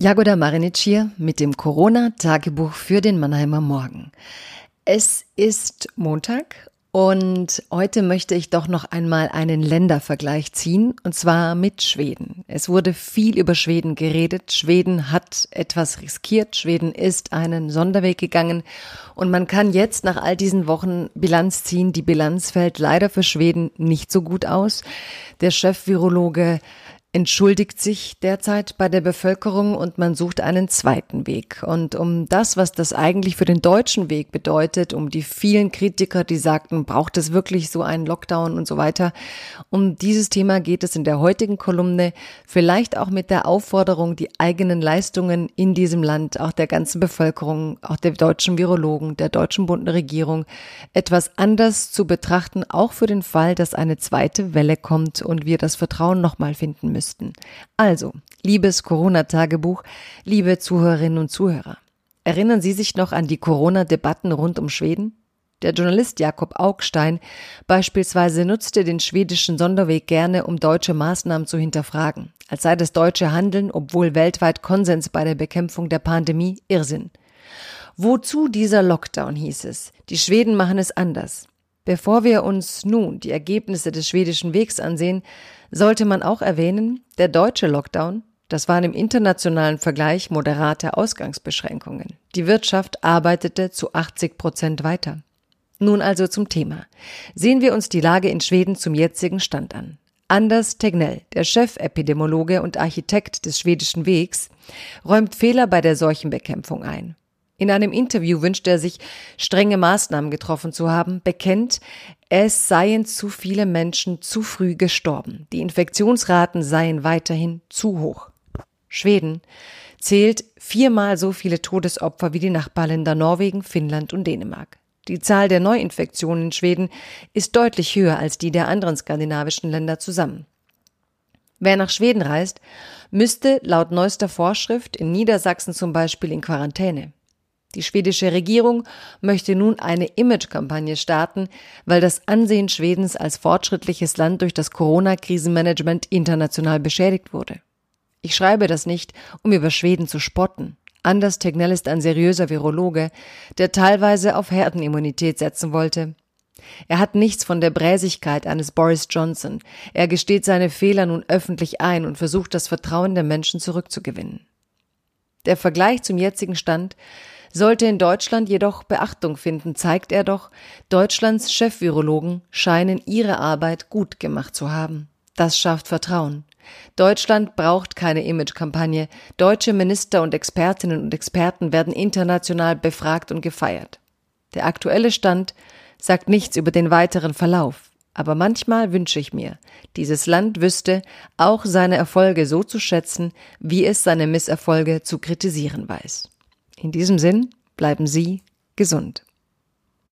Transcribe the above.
Jagoda Marinic hier mit dem Corona-Tagebuch für den Mannheimer Morgen. Es ist Montag und heute möchte ich doch noch einmal einen Ländervergleich ziehen, und zwar mit Schweden. Es wurde viel über Schweden geredet. Schweden hat etwas riskiert. Schweden ist einen Sonderweg gegangen. Und man kann jetzt nach all diesen Wochen Bilanz ziehen. Die Bilanz fällt leider für Schweden nicht so gut aus. Der Chef-Virologe entschuldigt sich derzeit bei der Bevölkerung und man sucht einen zweiten Weg. Und um das, was das eigentlich für den deutschen Weg bedeutet, um die vielen Kritiker, die sagten, braucht es wirklich so einen Lockdown und so weiter, um dieses Thema geht es in der heutigen Kolumne, vielleicht auch mit der Aufforderung, die eigenen Leistungen in diesem Land, auch der ganzen Bevölkerung, auch der deutschen Virologen, der deutschen Bundesregierung, etwas anders zu betrachten, auch für den Fall, dass eine zweite Welle kommt und wir das Vertrauen nochmal finden müssen müssten. Also, liebes Corona-Tagebuch, liebe Zuhörerinnen und Zuhörer, erinnern Sie sich noch an die Corona-Debatten rund um Schweden? Der Journalist Jakob Augstein beispielsweise nutzte den schwedischen Sonderweg gerne, um deutsche Maßnahmen zu hinterfragen, als sei das deutsche Handeln, obwohl weltweit Konsens bei der Bekämpfung der Pandemie, Irrsinn. Wozu dieser Lockdown hieß es? Die Schweden machen es anders. Bevor wir uns nun die Ergebnisse des schwedischen Wegs ansehen, sollte man auch erwähnen, der deutsche Lockdown, das waren im internationalen Vergleich moderate Ausgangsbeschränkungen. Die Wirtschaft arbeitete zu 80 Prozent weiter. Nun also zum Thema. Sehen wir uns die Lage in Schweden zum jetzigen Stand an. Anders Tegnell, der Chefepidemiologe und Architekt des schwedischen Wegs, räumt Fehler bei der Seuchenbekämpfung ein. In einem Interview wünscht er sich, strenge Maßnahmen getroffen zu haben, bekennt, es seien zu viele Menschen zu früh gestorben. Die Infektionsraten seien weiterhin zu hoch. Schweden zählt viermal so viele Todesopfer wie die Nachbarländer Norwegen, Finnland und Dänemark. Die Zahl der Neuinfektionen in Schweden ist deutlich höher als die der anderen skandinavischen Länder zusammen. Wer nach Schweden reist, müsste laut neuester Vorschrift in Niedersachsen zum Beispiel in Quarantäne. Die schwedische Regierung möchte nun eine Imagekampagne starten, weil das Ansehen Schwedens als fortschrittliches Land durch das Corona-Krisenmanagement international beschädigt wurde. Ich schreibe das nicht, um über Schweden zu spotten. Anders Tegnell ist ein seriöser Virologe, der teilweise auf Herdenimmunität setzen wollte. Er hat nichts von der Bräsigkeit eines Boris Johnson. Er gesteht seine Fehler nun öffentlich ein und versucht das Vertrauen der Menschen zurückzugewinnen. Der Vergleich zum jetzigen Stand sollte in Deutschland jedoch Beachtung finden, zeigt er doch, Deutschlands Chefvirologen scheinen ihre Arbeit gut gemacht zu haben. Das schafft Vertrauen. Deutschland braucht keine Imagekampagne. Deutsche Minister und Expertinnen und Experten werden international befragt und gefeiert. Der aktuelle Stand sagt nichts über den weiteren Verlauf. Aber manchmal wünsche ich mir, dieses Land wüsste auch seine Erfolge so zu schätzen, wie es seine Misserfolge zu kritisieren weiß. In diesem Sinn bleiben Sie gesund.